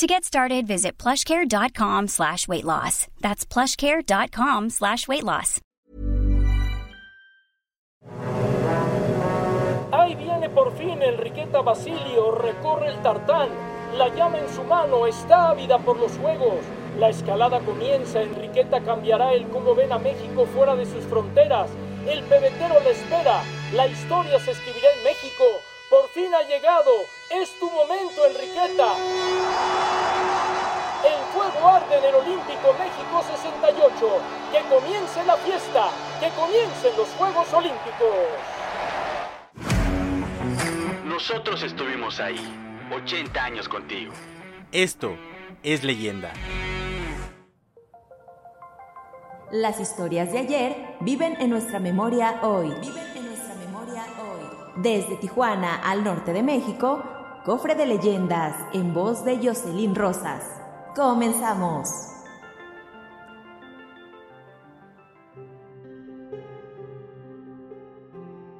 To get started, visit plushcare.com slash weight loss. That's plushcare.com slash weight loss. Ahí viene por fin Enriqueta Basilio, recorre el tartán. La llama en su mano, está ávida por los juegos. La escalada comienza, Enriqueta cambiará el cómo ven a México fuera de sus fronteras. El pebetero le espera, la historia se escribirá en México. Por fin ha llegado, es tu momento, Enriqueta. El fuego arde en el Olímpico México 68. Que comience la fiesta, que comiencen los Juegos Olímpicos. Nosotros estuvimos ahí, 80 años contigo. Esto es leyenda. Las historias de ayer viven en nuestra memoria hoy. Viven en nuestra memoria hoy. Desde Tijuana al norte de México, Cofre de Leyendas en voz de Jocelyn Rosas. Comenzamos.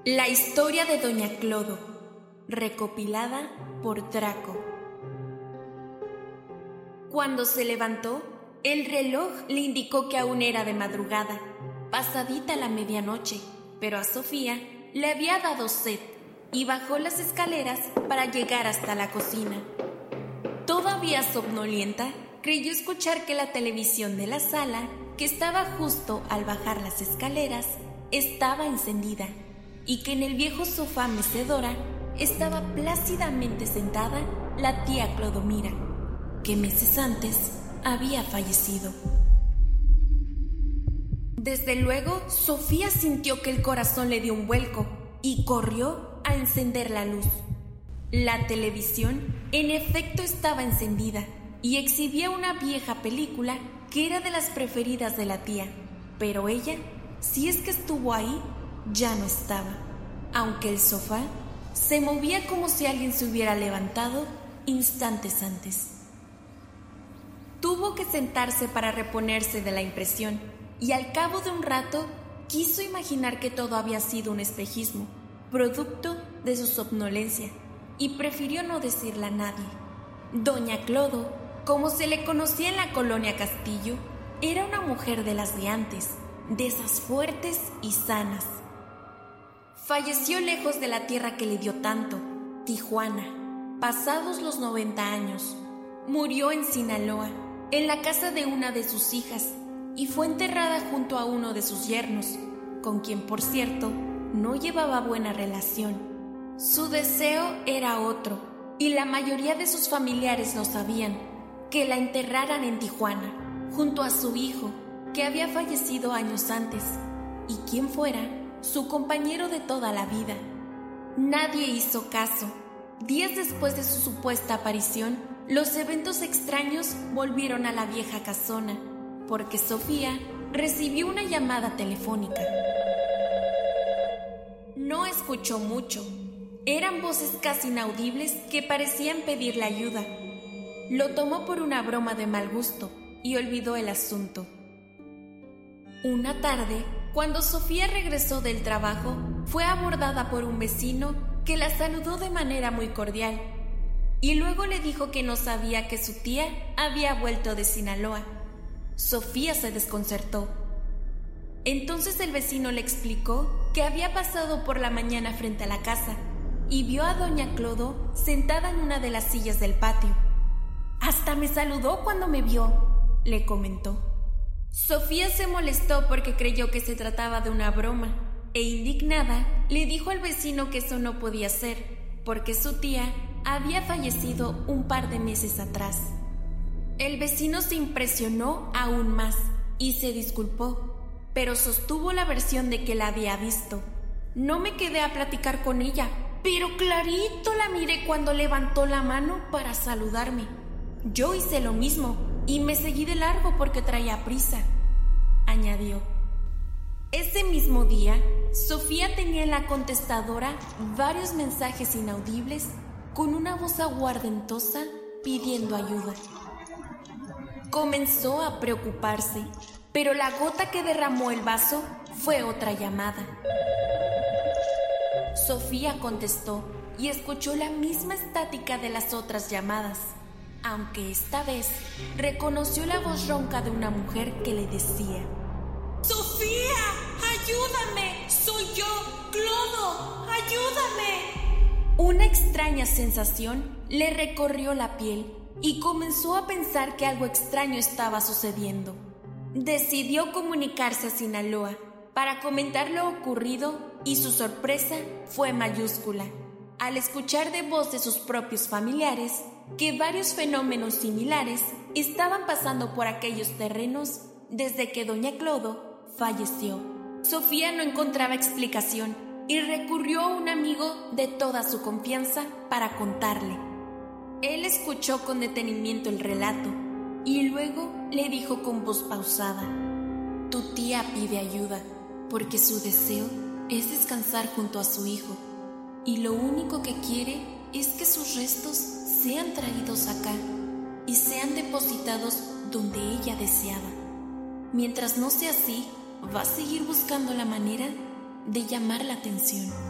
La historia de Doña Clodo, recopilada por Draco. Cuando se levantó, el reloj le indicó que aún era de madrugada, pasadita la medianoche, pero a Sofía le había dado sed y bajó las escaleras para llegar hasta la cocina. Todavía somnolienta, creyó escuchar que la televisión de la sala, que estaba justo al bajar las escaleras, estaba encendida y que en el viejo sofá mecedora estaba plácidamente sentada la tía Clodomira, que meses antes había fallecido. Desde luego, Sofía sintió que el corazón le dio un vuelco y corrió a encender la luz. La televisión, en efecto, estaba encendida y exhibía una vieja película que era de las preferidas de la tía, pero ella, si es que estuvo ahí, ya no estaba, aunque el sofá se movía como si alguien se hubiera levantado instantes antes. Tuvo que sentarse para reponerse de la impresión y al cabo de un rato quiso imaginar que todo había sido un espejismo, producto de su somnolencia, y prefirió no decirle a nadie. Doña Clodo, como se le conocía en la colonia Castillo, era una mujer de las de antes, de esas fuertes y sanas. Falleció lejos de la tierra que le dio tanto, Tijuana, pasados los 90 años. Murió en Sinaloa, en la casa de una de sus hijas, y fue enterrada junto a uno de sus yernos, con quien, por cierto, no llevaba buena relación. Su deseo era otro, y la mayoría de sus familiares lo sabían, que la enterraran en Tijuana, junto a su hijo, que había fallecido años antes, y quien fuera su compañero de toda la vida. Nadie hizo caso. Días después de su supuesta aparición, los eventos extraños volvieron a la vieja casona, porque Sofía recibió una llamada telefónica. Escuchó mucho. Eran voces casi inaudibles que parecían pedirle ayuda. Lo tomó por una broma de mal gusto y olvidó el asunto. Una tarde, cuando Sofía regresó del trabajo, fue abordada por un vecino que la saludó de manera muy cordial y luego le dijo que no sabía que su tía había vuelto de Sinaloa. Sofía se desconcertó. Entonces el vecino le explicó que había pasado por la mañana frente a la casa y vio a doña Clodo sentada en una de las sillas del patio. Hasta me saludó cuando me vio, le comentó. Sofía se molestó porque creyó que se trataba de una broma e indignada le dijo al vecino que eso no podía ser porque su tía había fallecido un par de meses atrás. El vecino se impresionó aún más y se disculpó, pero sostuvo la versión de que la había visto. No me quedé a platicar con ella, pero clarito la miré cuando levantó la mano para saludarme. Yo hice lo mismo y me seguí de largo porque traía prisa, añadió. Ese mismo día, Sofía tenía en la contestadora varios mensajes inaudibles con una voz aguardentosa pidiendo ayuda. Comenzó a preocuparse, pero la gota que derramó el vaso fue otra llamada. Sofía contestó y escuchó la misma estática de las otras llamadas, aunque esta vez reconoció la voz ronca de una mujer que le decía, Sofía, ayúdame, soy yo, Clodo, ayúdame. Una extraña sensación le recorrió la piel y comenzó a pensar que algo extraño estaba sucediendo. Decidió comunicarse a Sinaloa para comentar lo ocurrido y su sorpresa fue mayúscula al escuchar de voz de sus propios familiares que varios fenómenos similares estaban pasando por aquellos terrenos desde que doña Clodo falleció. Sofía no encontraba explicación y recurrió a un amigo de toda su confianza para contarle. Él escuchó con detenimiento el relato y luego le dijo con voz pausada, Tu tía pide ayuda porque su deseo es descansar junto a su hijo y lo único que quiere es que sus restos sean traídos acá y sean depositados donde ella deseaba. Mientras no sea así, va a seguir buscando la manera de llamar la atención.